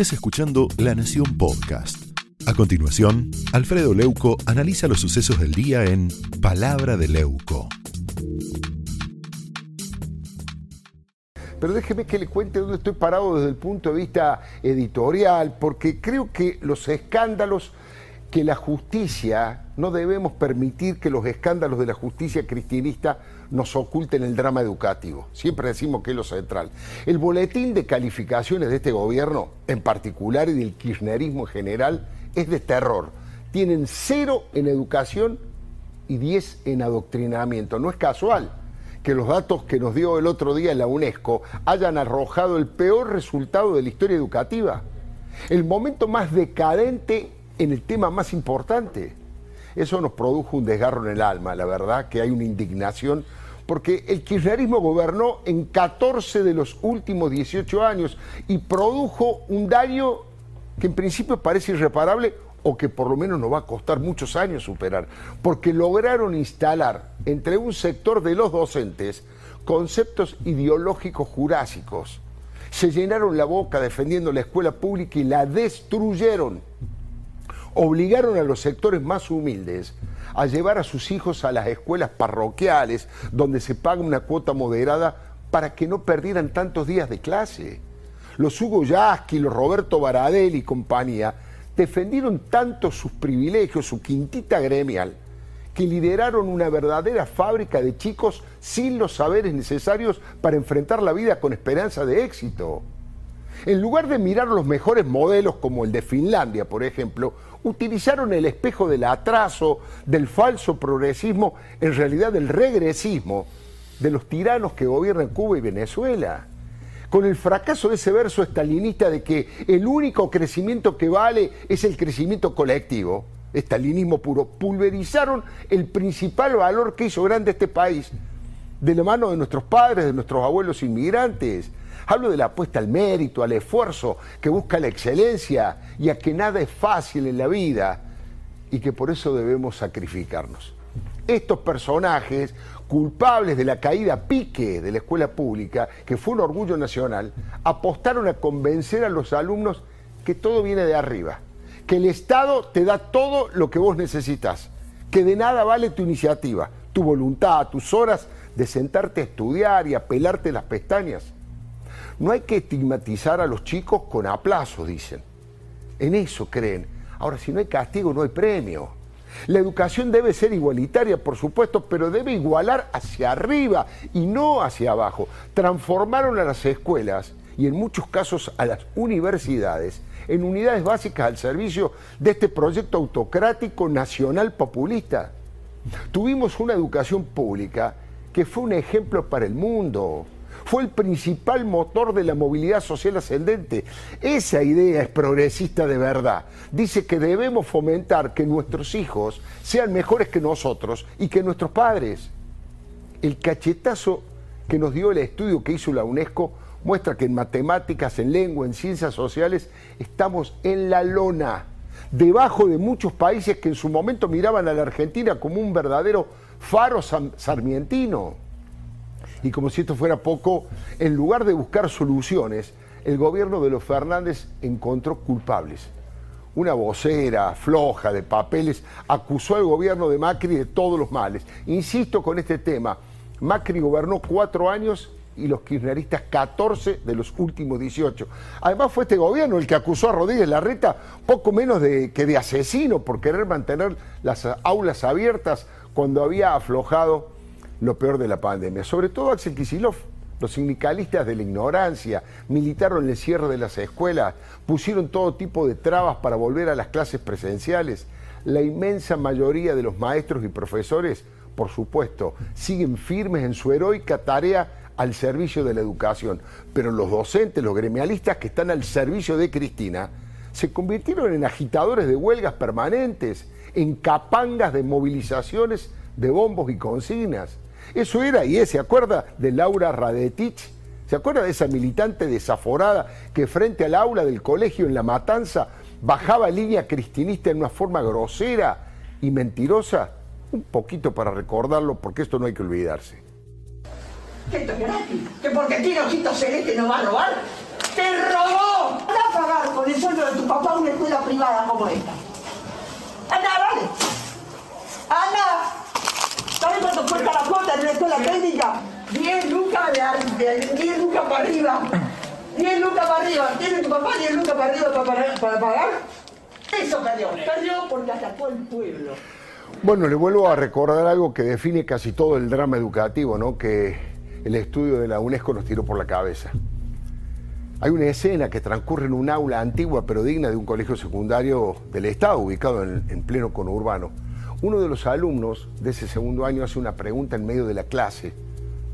estés escuchando La Nación Podcast. A continuación, Alfredo Leuco analiza los sucesos del día en Palabra de Leuco. Pero déjeme que le cuente dónde estoy parado desde el punto de vista editorial, porque creo que los escándalos que la justicia, no debemos permitir que los escándalos de la justicia cristinista nos oculten el drama educativo. Siempre decimos que es lo central. El boletín de calificaciones de este gobierno, en particular y del kirchnerismo en general, es de terror. Tienen cero en educación y diez en adoctrinamiento. No es casual que los datos que nos dio el otro día la UNESCO hayan arrojado el peor resultado de la historia educativa. El momento más decadente en el tema más importante. Eso nos produjo un desgarro en el alma, la verdad que hay una indignación, porque el kirchnerismo gobernó en 14 de los últimos 18 años y produjo un daño que en principio parece irreparable o que por lo menos nos va a costar muchos años superar, porque lograron instalar entre un sector de los docentes conceptos ideológicos jurásicos. Se llenaron la boca defendiendo la escuela pública y la destruyeron obligaron a los sectores más humildes a llevar a sus hijos a las escuelas parroquiales, donde se paga una cuota moderada para que no perdieran tantos días de clase. Los Hugo Yasky, los Roberto Baradel y compañía defendieron tanto sus privilegios, su quintita gremial, que lideraron una verdadera fábrica de chicos sin los saberes necesarios para enfrentar la vida con esperanza de éxito. En lugar de mirar los mejores modelos como el de Finlandia, por ejemplo, utilizaron el espejo del atraso, del falso progresismo, en realidad del regresismo de los tiranos que gobiernan Cuba y Venezuela. Con el fracaso de ese verso estalinista de que el único crecimiento que vale es el crecimiento colectivo, estalinismo puro, pulverizaron el principal valor que hizo grande este país, de la mano de nuestros padres, de nuestros abuelos inmigrantes, Hablo de la apuesta al mérito, al esfuerzo, que busca la excelencia y a que nada es fácil en la vida y que por eso debemos sacrificarnos. Estos personajes culpables de la caída pique de la escuela pública, que fue un orgullo nacional, apostaron a convencer a los alumnos que todo viene de arriba, que el Estado te da todo lo que vos necesitas, que de nada vale tu iniciativa, tu voluntad, tus horas de sentarte a estudiar y a pelarte las pestañas. No hay que estigmatizar a los chicos con aplausos, dicen. En eso creen. Ahora, si no hay castigo, no hay premio. La educación debe ser igualitaria, por supuesto, pero debe igualar hacia arriba y no hacia abajo. Transformaron a las escuelas y en muchos casos a las universidades en unidades básicas al servicio de este proyecto autocrático nacional populista. Tuvimos una educación pública que fue un ejemplo para el mundo fue el principal motor de la movilidad social ascendente. Esa idea es progresista de verdad. Dice que debemos fomentar que nuestros hijos sean mejores que nosotros y que nuestros padres. El cachetazo que nos dio el estudio que hizo la UNESCO muestra que en matemáticas, en lengua, en ciencias sociales, estamos en la lona, debajo de muchos países que en su momento miraban a la Argentina como un verdadero faro sarmientino. Y como si esto fuera poco, en lugar de buscar soluciones, el gobierno de los Fernández encontró culpables. Una vocera floja de papeles acusó al gobierno de Macri de todos los males. Insisto con este tema, Macri gobernó cuatro años y los kirchneristas 14 de los últimos 18. Además fue este gobierno el que acusó a Rodríguez Larreta poco menos de, que de asesino por querer mantener las aulas abiertas cuando había aflojado lo peor de la pandemia. Sobre todo Axel Kisilov. Los sindicalistas de la ignorancia militaron el cierre de las escuelas, pusieron todo tipo de trabas para volver a las clases presenciales. La inmensa mayoría de los maestros y profesores, por supuesto, siguen firmes en su heroica tarea al servicio de la educación. Pero los docentes, los gremialistas que están al servicio de Cristina, se convirtieron en agitadores de huelgas permanentes, en capangas de movilizaciones de bombos y consignas. Eso era y es, ¿se acuerda de Laura Radetich? ¿Se acuerda de esa militante desaforada que frente al aula del colegio en La Matanza bajaba línea cristinista en una forma grosera y mentirosa? Un poquito para recordarlo porque esto no hay que olvidarse. ¿Qué esto es gratis? ¿Que porque tiene ojitos celeste no va a robar? ¡Te robó! ¡Va a pagar con con el sueldo de tu papá una escuela privada como esta. Anda, dale. Anda. ¿Sabes cuánto cuesta la cuota en una escuela técnica? 10 lucas de, 10 lucas para arriba. 10 lucas para arriba. ¿Tiene tu papá 10 lucas para arriba para, para pagar? Eso perdió. Perdió porque atacó el pueblo. Bueno, le vuelvo a recordar algo que define casi todo el drama educativo, ¿no? Que el estudio de la UNESCO nos tiró por la cabeza. Hay una escena que transcurre en un aula antigua pero digna de un colegio secundario del Estado, ubicado en pleno conurbano. Uno de los alumnos de ese segundo año hace una pregunta en medio de la clase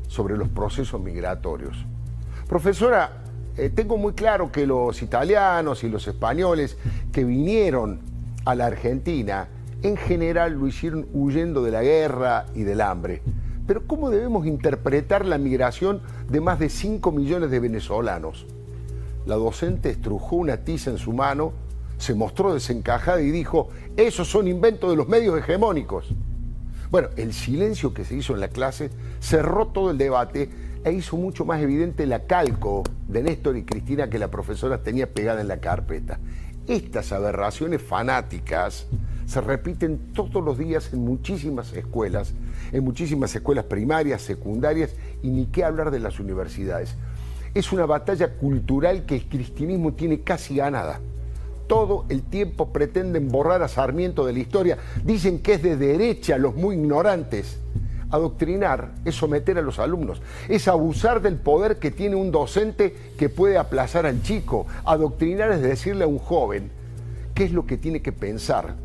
sobre los procesos migratorios. Profesora, eh, tengo muy claro que los italianos y los españoles que vinieron a la Argentina, en general lo hicieron huyendo de la guerra y del hambre. Pero ¿cómo debemos interpretar la migración de más de 5 millones de venezolanos? La docente estrujó una tiza en su mano, se mostró desencajada y dijo, esos son inventos de los medios hegemónicos. Bueno, el silencio que se hizo en la clase cerró todo el debate e hizo mucho más evidente la calco de Néstor y Cristina que la profesora tenía pegada en la carpeta. Estas aberraciones fanáticas se repiten todos los días en muchísimas escuelas, en muchísimas escuelas primarias, secundarias y ni qué hablar de las universidades. Es una batalla cultural que el cristianismo tiene casi ganada todo el tiempo pretenden borrar a Sarmiento de la historia. Dicen que es de derecha, los muy ignorantes. Adoctrinar es someter a los alumnos, es abusar del poder que tiene un docente que puede aplazar al chico. Adoctrinar es decirle a un joven qué es lo que tiene que pensar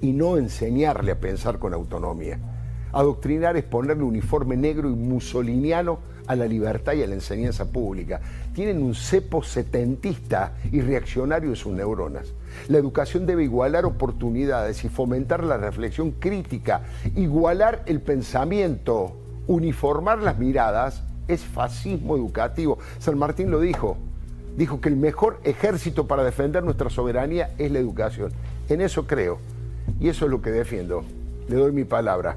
y no enseñarle a pensar con autonomía. Adoctrinar es ponerle uniforme negro y musoliniano a la libertad y a la enseñanza pública. Tienen un cepo setentista y reaccionario en sus neuronas. La educación debe igualar oportunidades y fomentar la reflexión crítica, igualar el pensamiento, uniformar las miradas, es fascismo educativo. San Martín lo dijo, dijo que el mejor ejército para defender nuestra soberanía es la educación. En eso creo y eso es lo que defiendo. Le doy mi palabra.